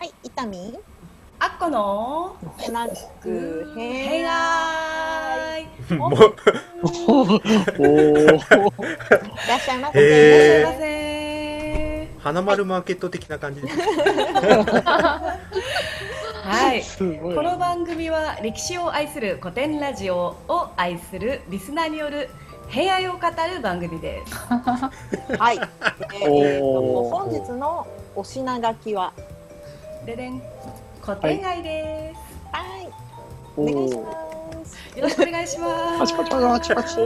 はい、伊丹あっこのスナックへへいががーい。もう、おお。いらっしゃいませ。いらっしゃいませ花丸マーケット的な感じです。は い。この番組は歴史を愛する古典ラジオを愛するリスナーによる平愛を語る番組です。はい。でえー本日のお品書きは、ででん固定街です。はい。お願いします。よろしくお願いします。パチパチパチパチ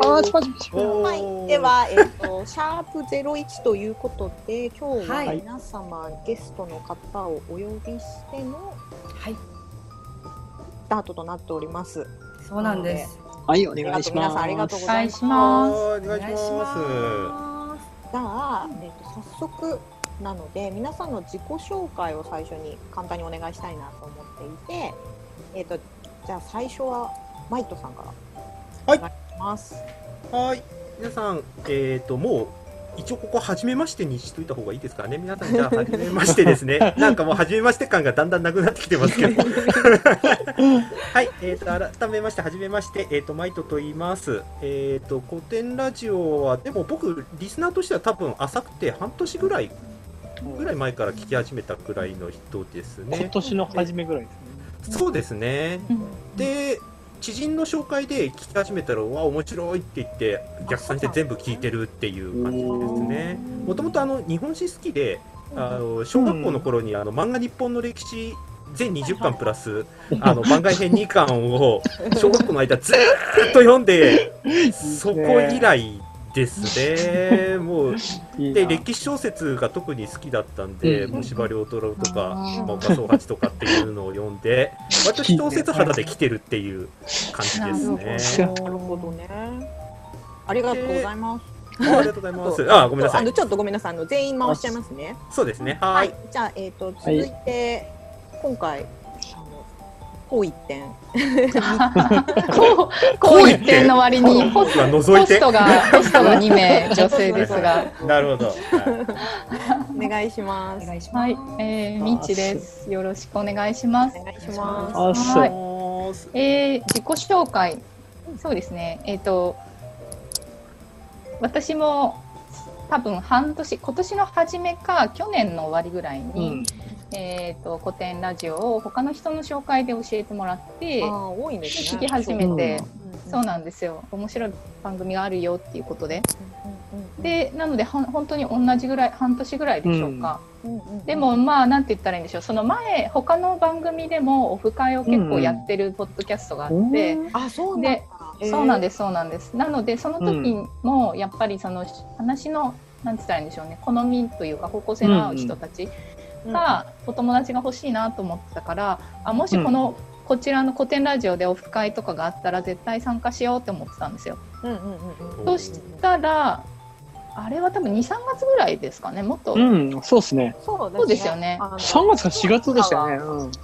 パチパチはい。ではえっ、ー、とシャープゼロ一ということで今日は皆様、はい、ゲストの方をお呼びしてのはいスタートとなっております。そうなんです。はい、お願いします。皆さんありがとうございます。お願いします。じゃあ、えっ、ー、と早速なので、皆さんの自己紹介を最初に簡単にお願いしたいなと思っていて。えっ、と、じゃあ、最初はマイトさんから。はいお願いします。はい、皆さん、えっ、と、もう。一応ここ初めましてにしといた方がいいですかね。皆さんじゃあ初めましてですね。なんかもう初めまして感がだんだんなくなってきてますけど。はい、えっ、と改めまして初めましてえっ、とマイトと言います。えっ、と古典ラジオはでも僕リスナーとしては多分浅くて半年ぐらいぐらい前から聞き始めたくらいの人です今ね。年の初めぐらいですね。そうですね。うんで知人の紹介で聞き始めたら「わ面白い」って言って逆算して全部聞いてるっていう感じですねもともとあの日本史好きであの小学校の頃にあの漫画日本の歴史全20巻プラスあの番外編2巻を小学校の間ずーっと読んで そこ以来ですねもう いいなで歴史小説が特に好きだったんでうん虫歯良太郎とかうんまあ岡宗八とかっていうのを読んで 割と小説肌で来てるっていう感じですね。なるほどね。ありがとうございます。あありがとうございます。あごめんなさいあの。ちょっとごめんなさい。あの全員回しちゃいますね。そうですね。ははいい。。じゃあえっ、と続いて、今回こう一点。こう、こう一点の割にポスポストが、ポストが2名女性ですが。なるほど。はいお願いしまおす。願いします。はい、えー、みちです。よろしくお願いしますお。願いします。はいう。えー、自己紹介。そうですね。えっ、と、私も多分半年、今年の初めか去年の終わりぐらいに、うん。えっ、と古典ラジオを他の人の紹介で教えてもらって多いんですね。聞き始めて、うんそうなんですよ。面白い番組があるよっていうことで、うんうんでなのでは本当に同じぐらい半年ぐらいでしょうか。うんうんでもまあなんて言ったらいいんでしょう。その前他の番組でもオフ会を結構やってるポッドキャストがあって。あそうなんだで。そうなんす。です、そうなんです。なので、その時も、やっぱりその話の、なんて言ったらいいんでしょうね、好みというか、方向性の合う人たちが、お友達が欲しいなと思ってたから、あもしこの、こちらの古典ラジオでオフ会とかがあったら、絶対参加しようって思ってたんですよ。うんうんうんうん。そしたら、あれは多分2、3月ぐらいですかね、もっと、うん、そうですね。そうそうですよねあの3月か4月でしたよね。うん。で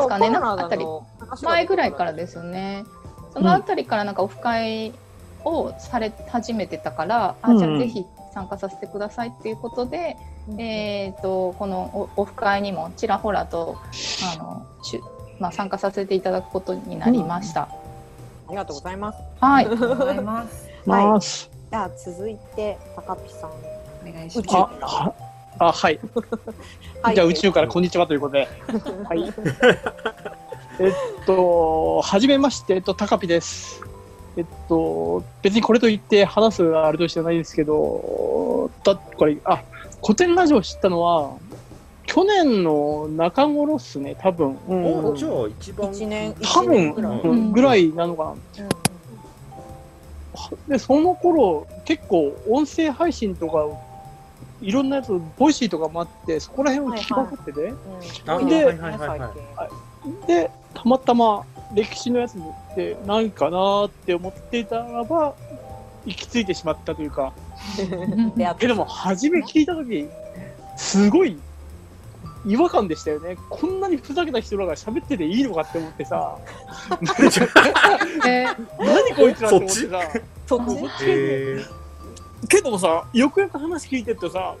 すかね、なんかあたり、前ぐらいからで。ですよね。そのあたりからなんかオフ会をされ始めてたから、うんあじゃあぜひ参加させてくださいっていうことで、えー、とこのオオフ会にもちらほらとあのしゅ、まあ、参加させていただくことになりました。ありがとうございます。はいありがとうございます。はい。じゃあ続いて高ピさん。お願いします宇宙。あ、はあ、はい。じゃあ宇宙からこんにちはということで。はい。えっと、はじめまして、えっと、高ピです。えっと、別にこれと言って話すあれとしてはないですけど、だこれ、あ、古典ラジオを知ったのは、去年の中頃っすね、多分。うん。おじゃあ一番一年多分一年ぐらい。うん。ぐらいなのかな。うん。で、その頃、結構音声配信とか、いろんなやつ、 Voicy とかもあって、そこら辺を聞きまくってて、うん。あではいはいはいはい。で、たまたま歴史のやつって何かなーって思っていたらば、行き着いてしまったというか、でも初め聞いたとき、すごい違和感でしたよね。こんなにふざけた人らが喋ってていいのかって思ってさ、え何こいつらって思ってさ、そっち？えーけどもさ、よくよく話聞いてるとさ、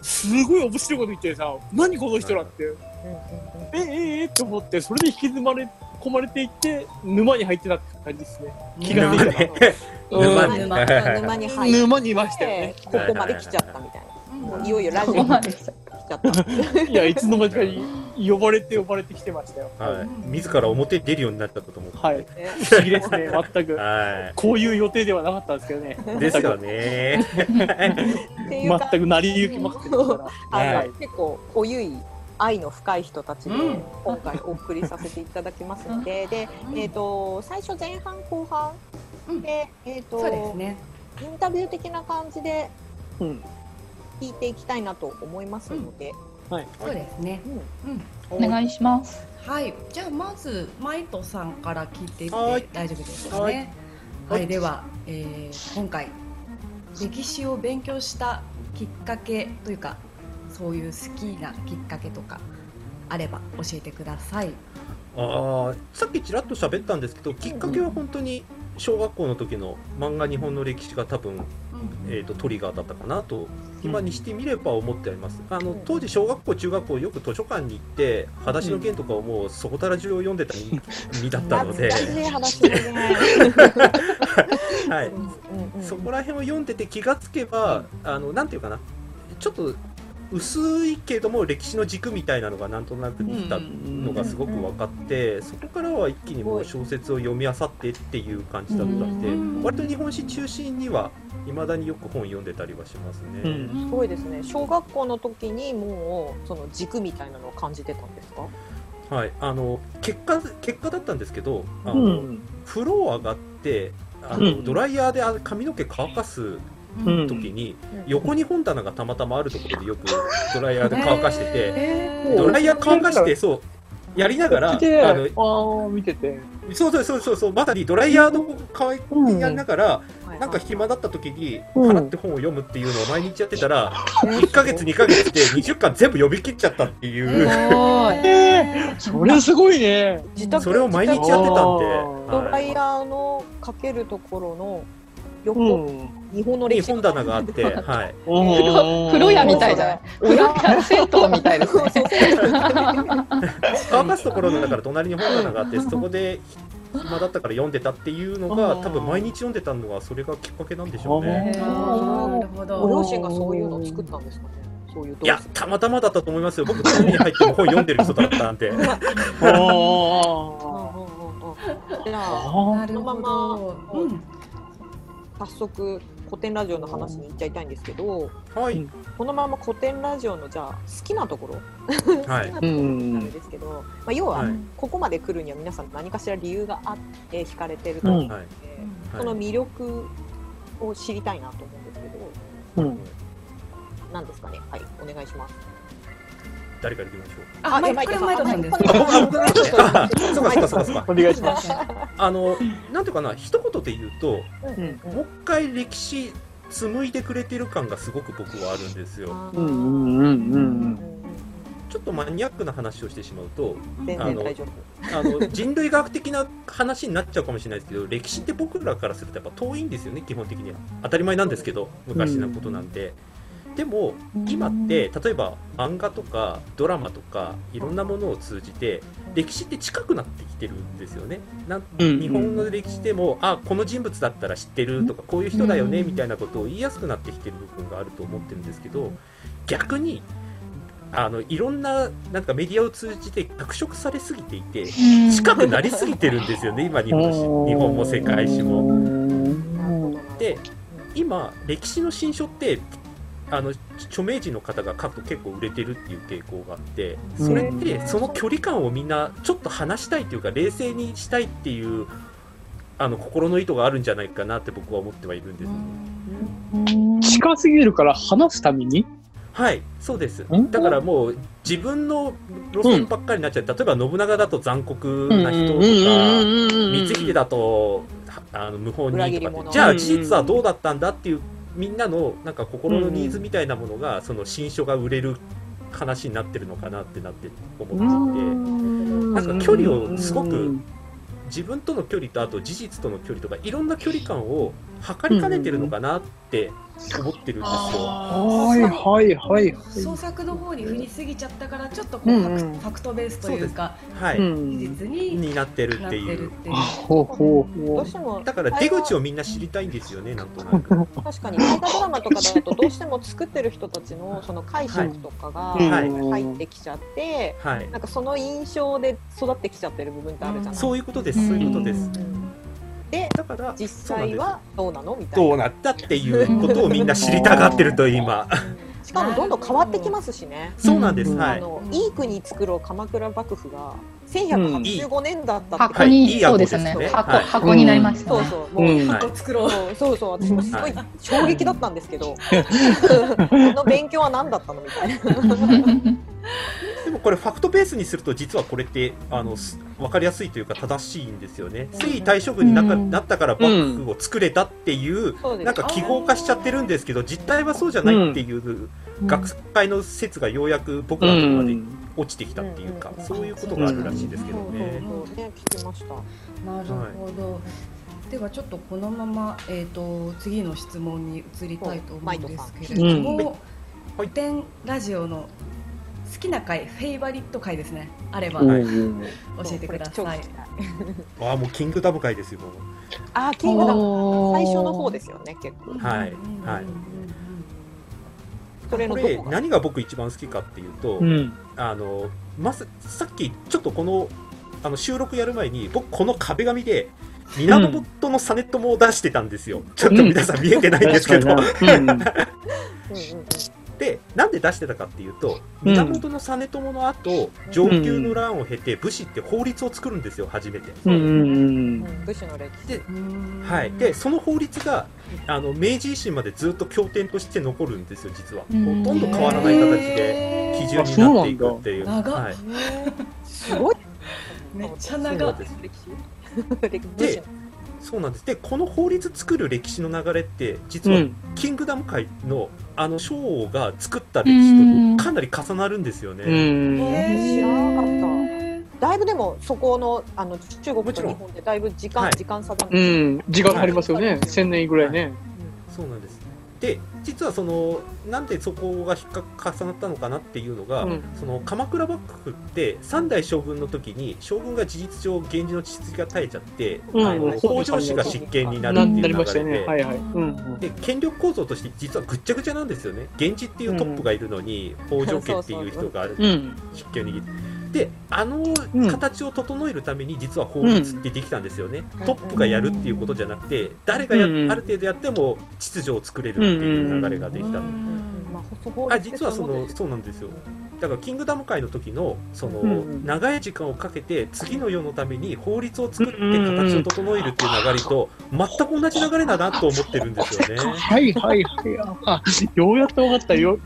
すごい面白いこと言ってさ、何この人らって。えええって思って、それで引きずまれ込まれていって、沼に入ってたって感じですね。気が沼抜いたねうん沼に沼沼に入っ沼にいましたよてね。ここまで来ちゃったみたいな。もういよいよラジこオに来こまで来ちゃった。いや、いつの間にかに呼ばれて呼ばれてきてましたよ。はい、自ら表に出るようになったこともはい。ね不思議ですね、全く。はこういう予定ではなかったんですけどね。いですよねっていうか全く成り行きまくってたから。はい結構濃ゆい愛の深い人たちでうん今回お送りさせていただきますので、で、うんえっ、と最初前半後半うんで、えっ、とそうですね。インタビュー的な感じでうん。聞いていきたいなと思いますので、そうですね。うんうん。お願いします。はい。じゃあまずマイトさんから聞いていってはい大丈夫ですかはね。いはい。では、えー今回歴史を勉強したきっかけというかそういう好きなきっかけとかあれば教えてください。あーさっきちらっと喋ったんですけどきっかけは本当に小学校の時の漫画日本の歴史が多分、えー、とトリガーだったかなと今にしてみれば思ってあります。あの当時小学校中学校よく図書館に行って「裸足の弦」とかをもうそこたら中を読んでた身身だったので。はい、そこら辺を読んでて気がつけばあのなんていうかな。ちょっと薄いけども歴史の軸みたいなのがなんとなくできたのがすごく分かってそこからは一気にもう小説を読み漁ってっていう感じだったんでうん割と日本史中心にはいまだによく本読んでたりはしますね。うん。すごいですね。小学校の時にもうその軸みたいなのを感じてたんですか？はい、あの結果結果だったんですけどあの、うん。風呂上がってあの、うんドライヤーであ髪の毛乾かすうん時に、うん。横に本棚がたまたまあるところでよくドライヤーで乾かしてて。えドライヤー乾かして、そう、やりながら、あ見て、あのー見てて。そうそうそうそうそう、まさにドライヤーの乾うんきやりながら、はいなんか暇だった時に、うん。払って本を読むっていうのを毎日やってたら、1ヶ月、2ヶ月で20巻全部読み切っちゃったっていすう、それすごいね。自宅それを毎日やってたんで、ドライはヤーのかけるところのう横、ん。日本の歴史本棚があって、はい、風呂風呂屋みたいじゃない？お湯銭湯みたいですね。乾かすところのだから隣に本棚があって、そこで暇だったから読んでたっていうのが、多分毎日読んでたのが、それがきっかけなんでしょうね。ーなるほど。ご両親がそういうのを作ったんですかね？そういういや、たまたまだったと思いますよ。僕、本に入っても本読んでる人だったんで。うんうんうんうんあじゃああ。なるほど。うん早速古典ラジオの話に行っちゃいたいんですけどはい。このまま古典ラジオのじゃあ好きなところはい好きなところなんですけど、まあ、要ははいここまで来るには皆さん何かしら理由があって惹かれてると思うので、はい。その魅力を知りたいなと思うんですけど、うん。何ですかね？はいお願いします誰から行きましょう？あ、マイマイこれマイトさんです。あマイトさん僕なんですね。あそうかそうかそうかそうか。お願いします。あの、なんていうかな、一言で言うと、うんもう一回歴史紡いでくれてる感がすごく僕はあるんですよ。うんうんうんうんちょっとマニアックな話をしてしまうと、全然大丈夫あの人類学的な話になっちゃうかもしれないですけど、歴史って僕らからするとやっぱ遠いんですよね、基本的には。当たり前なんですけど、昔のことなんで。でも今って例えば漫画とかドラマとかいろんなものを通じて歴史って近くなってきてるんですよね。な日本の歴史でもあこの人物だったら知ってるとかこういう人だよねみたいなことを言いやすくなってきてる部分があると思ってるんですけど逆にあのいろんななんかメディアを通じて脚色されすぎていて近くなりすぎてるんですよね今日本史。日本も世界史も。で今歴史の新書ってあの著名人の方が書くと結構売れてるっていう傾向があってそれってその距離感をみんなちょっと離したいというか冷静にしたいっていうあの心の意図があるんじゃないかなって僕は思ってはいるんです。近すぎるから話すために？はいそうです。ん？だからもう自分の路線ばっかりになっちゃう、例えば信長だと残酷な人とか、光秀だとあの無法にとかってじゃあ事実はどうだったん。だっていうみんなのなんか心のニーズみたいなものがその新書が売れる話になってるのかなってなって思っていてなんか距離をすごく自分との距離とあと事実との距離とかいろんな距離感を測りかねてるのかなって思ってるんですよ。はいはいはいはい。創作の方に振りすぎちゃったからちょっとこう、うんファクうんファクトベースというかはい、うん事実にになってるなっていう。るっていう。ほうほうほどうしてもだから出口をみんな知りたいんですよね、なんとなく。確かに大河ドラマとかだとどうしても作ってる人たちのその解釈とかがう。はい入ってきちゃって、はい。なんかその印象で育ってきちゃってる部分ってあるじゃないですか。そういうことです、そういうことです。でだから、実際はどうなの？みたいな。どうなったっていうことをみんな知りたがってると今。しかもどんどん変わってきますしね。そうなんです、うん。はい。あのいい国作ろう鎌倉幕府が1185年だったって、箱に、はいいいそうですね。案ですね。箱はい。箱になりましたね、そうそうもう、箱作ろう。そうそうそう私もすごい。衝撃だったんですけど、この勉強は何だったの？みたいな。でもこれファクトベースにすると実はこれってあのす分かりやすいというか正しいんですよね。征夷大将軍になかうん。なったから幕府を作れたっていう、そうです。なんか記号化しちゃってるんですけど実態はそうじゃないっていう学会の説がようやく僕らのところまで落ちてきたっていうか、うん。そういうことがあるらしいですけどね。そうそうね聞きました。なるほど。ではちょっとこのまま、えー、と次の質問に移りたいと思うんですけれども、はい。ラジオの好きな回フェイバリット回ですね。あれば。う教んえてください。ああもうキングダム会ですよ。あーキングダム。最初の方ですよね結構。はいはい。これこが？何が僕一番好きかっていうと、うん。あのまささっきちょっとこのあの収録やる前に僕この壁紙で源の実朝を出してたんですよ、ちょっと皆さん見えてないんですけど、うんでなんで出してたかっていうとうん。源の実朝の後上級の乱を経て武士って法律を作るんですよ初めて、武士の歴史。ではい、でその法律があの明治維新までずっと経典として残るんですよ実は。ほうん。とんど変わらない形で基準になっていくっていう。はい、すごい。めっちゃそう長です歴史。歴武士のそうなんです。でこの法律作る歴史の流れって実はうん。キングダム界のあの将王が作った歴史とかなり重なるんですよね、うん。知らなかった。だいぶでもそこのあの中国もちろん。と日本でだいぶ時間、はい。時間差が、うん。時間ありますよね。千年ぐらい。ねそうなんですで実はそのなんでそこが引っか重なったのかなっていうのが、うん。その鎌倉幕府って三代将軍の時に将軍が事実上源氏の血筋が絶えちゃって、うん。あのうん北条氏が執権になるなっていう流れで、ね。はいはい。うんで権力構造として実はぐっちゃぐちゃなんですよね。源氏っていうトップがいるのに、北条家っていう人が執権を握ってであのうん。形を整えるために実は法律ってできたんですよね、トップがやるっていうことじゃなくて誰がや、うんある程度やっても秩序を作れるっていう流れができた、まあ、そこあ実はそのそうなんですよ。だからキングダム界の時のその、うん。長い時間をかけて次の世のために法律を作って形を整えるっていう流れと全く同じ流れだなと思ってるんですよね。はいはいはい。あようやっと分かったよ。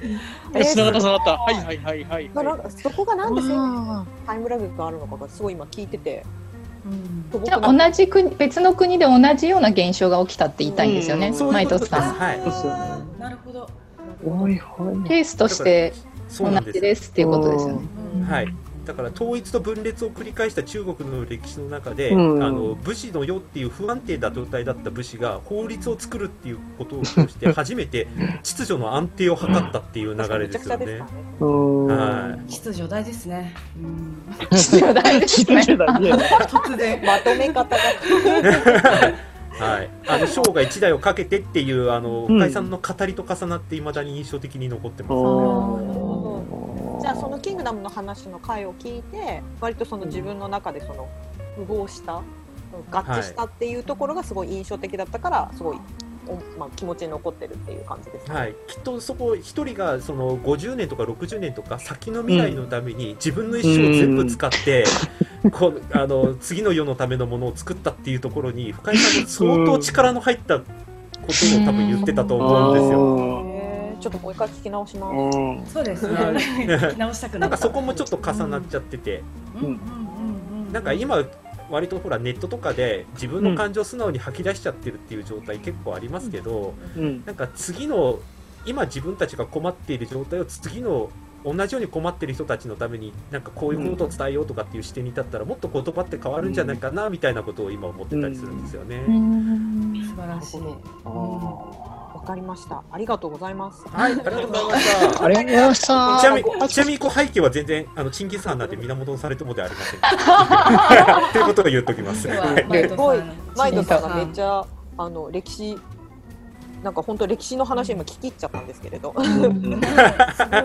えーつながったつながった。はいはいはいはい。まあなんかそこがなんであタイムラグがあるのかがすごい今聞いてて。素朴じゃ同じ国別の国で同じような現象が起きたって言いたいんですよね。うん。そういうことです。前藤さん。はい。なるほど。ケースとして同そうなんですじですっていうことですよねはい、だから統一と分裂を繰り返した中国の歴史の中で、うんあの武士の世っていう不安定な状態だった武士が法律を作るっていうことを通して初めて 秩序の安定を図ったっていう流れですよね秩序大事ですね。うん。秩序大事ですね突然。まとめ方が。はい、あの生涯一代をかけてっていうあのうん。深井さんの語りと重なっていまだに印象的に残ってます、ね。おじゃあそのキングダムの話の回を聞いて割とその自分の中でその符合した合致したっていうところがすごい印象的だったからすごい、おまあ、気持ちに残ってるっていう感じですね。はい、きっとそこ一人がその50年とか60年とか先の未来のために自分の一生を全部使って、こうあの次の世のためのものを作ったっていうところに深井さんの相当力の入ったことを多分言ってたと思うんですよ。ちょっともう一回聞き直します。うんそうですね。聞き直したくなった。なんかそこもちょっと重なっちゃってて、うんうんうんうん。なんか今割とほらネットとかで自分の感情を素直に吐き出しちゃってるっていう状態結構ありますけど、うんなんか次の今自分たちが困っている状態を次の同じように困っている人たちのためになんかこういうことを伝えようとかっていう視点に立ったらもっと言葉って変わるんじゃないかなみたいなことを今思ってたりするんですよね。うん素晴らしい。あわかりました。ありがとうございます。はい、ありがとうございました。ありがとうございました。ちなみに、ちなみにこう背景は全然、あの、チンギス・ハンなんて源されてもではありません。っていうことを言っておきます。今日ははいマイトさんマイトさんがめっちゃあの歴史なんか本当歴史の話今聞き入っちゃったんですけれど。すごい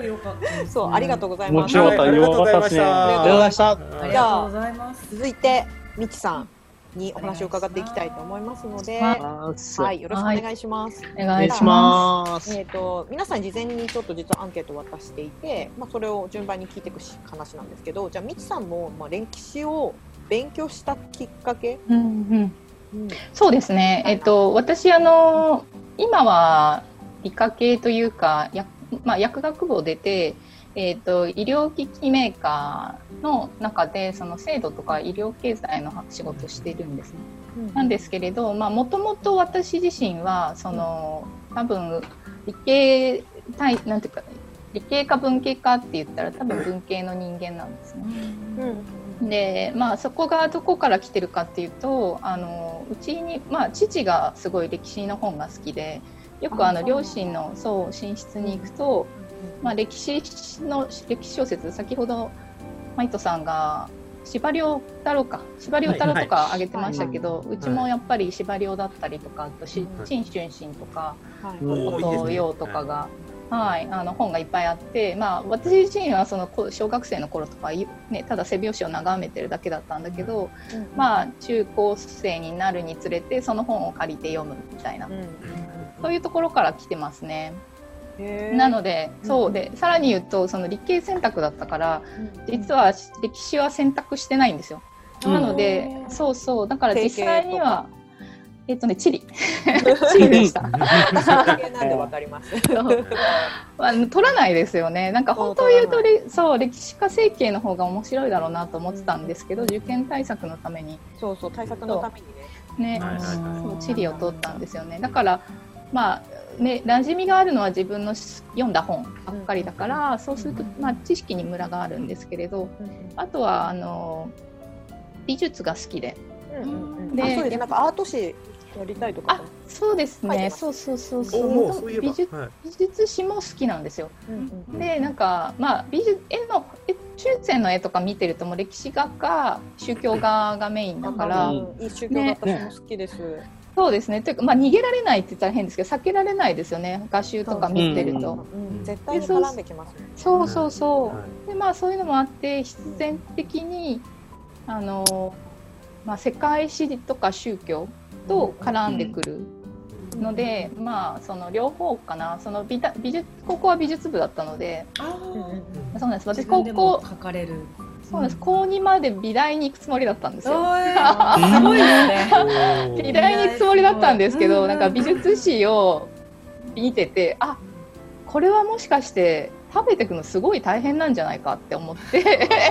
良かったですそうありがとうござい面ます。白かった。はいよかったですね。ありがとうございました。ありがとうございます続いてみちさんにお話を伺っていきたいと思いますので、はいはい、よろしくお願いします。お願いしまます。えっ、と皆さん事前にちょっと実はアンケートを渡していて、まあそれを順番に聞いていくし話なんですけど、じゃあみちさんもまあ歴史を勉強したきっかけ、す。うんうんうんそうですね。えっと私あの今は理科系というか、やまあ薬学部を出て。えっと医療機器メーカーの中でその制度とか医療経済の仕事をしているんですね。なんですけれどもともと私自身はその多分理系対なんていうか理系か文系かって言ったら多分文系の人間なんですね。うんでまあそこがどこから来てるかっていうとあのうちに、まあ、父がすごい歴史の本が好きでよくあの両親のそう寝室に行くと、まあ、歴史の歴史小説先ほどマイトさんが司馬遼太郎か司馬遼太郎とか挙げてましたけど、うちもやっぱり司馬遼だったりとかあと陳春心とかはい。うんおーいいですね。音陽とかが。はい、あの本がいっぱいあって、まあ、私自身はそのこ小学生の頃とか、いね、ただ背表紙を眺めてるだけだったんだけど、まあ、中高生になるにつれてその本を借りて読むみたいな。うんうんそういうところから来てますね。なのでうんそうでさらに言うとその理系選択だったからうん実は歴史は選択してないんですよ。うん。なのでうん。そうそうだから実際にはえっとね地理地理でした。なんでわかります。まあ、取らないですよね。なんか本当を言うとれそう歴史家整形の方が面白いだろうなと思ってたんですけど、受験対策のために。そうそう対策のためにね。ね、そう地理を取ったんですよね。だからまあね馴染みがあるのは自分の読んだ本ばっかりだから、そうするとまあ知識にムラがあるんですけれど、あとはあの美術が好きで、うんであそうです。なんかアート誌やりたいとか。あ。そうですね。そうそうそうそう。美術はい。美術史も好きなんですよ。うんうんでなんかまあ美術絵の絵中世の絵とか見てるともう歴史画か宗教画がメインだから、うんいい宗教だった私も好きです。そうですね。というかまあ逃げられないって言ったら変ですけど避けられないですよね。画集とか見てると、うん絶対に絡んできますね。そうそうそう、はい。でまあそういうのもあって必然的にあの、まあ、世界史とか宗教と絡んでくるので、まあその両方かな。その美大美術高校は美術部だったので。あそうなんです。自私高校書かれる。そうなんです。高2まで美大に行くつもりだったんですよ。すごいですね。美大に行くつもりだったんですけど、うん。なんか美術史を見ててあこれはもしかして食べていくのすごい大変なんじゃないかって思って。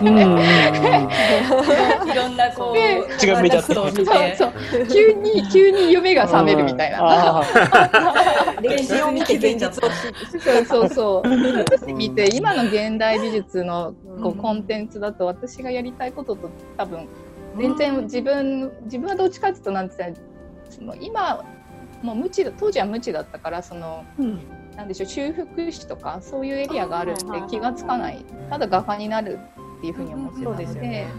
うんうんうん。いろんなこうで違う目だったを見て。そうそう。急に急に夢が覚めるみたいな。あー 歴史を見て現実を。知そうそうそう。見て今の現代美術のこううん。コンテンツだと私がやりたいことと多分全然自分自分はどっちかっていうとなんて言ったらその今もう無知だ当時は無知だったからそのうんなんでしょう修復史とかそういうエリアがあるって気がつかない。ただ画家になるっていうふうに思ってたので。ね。ま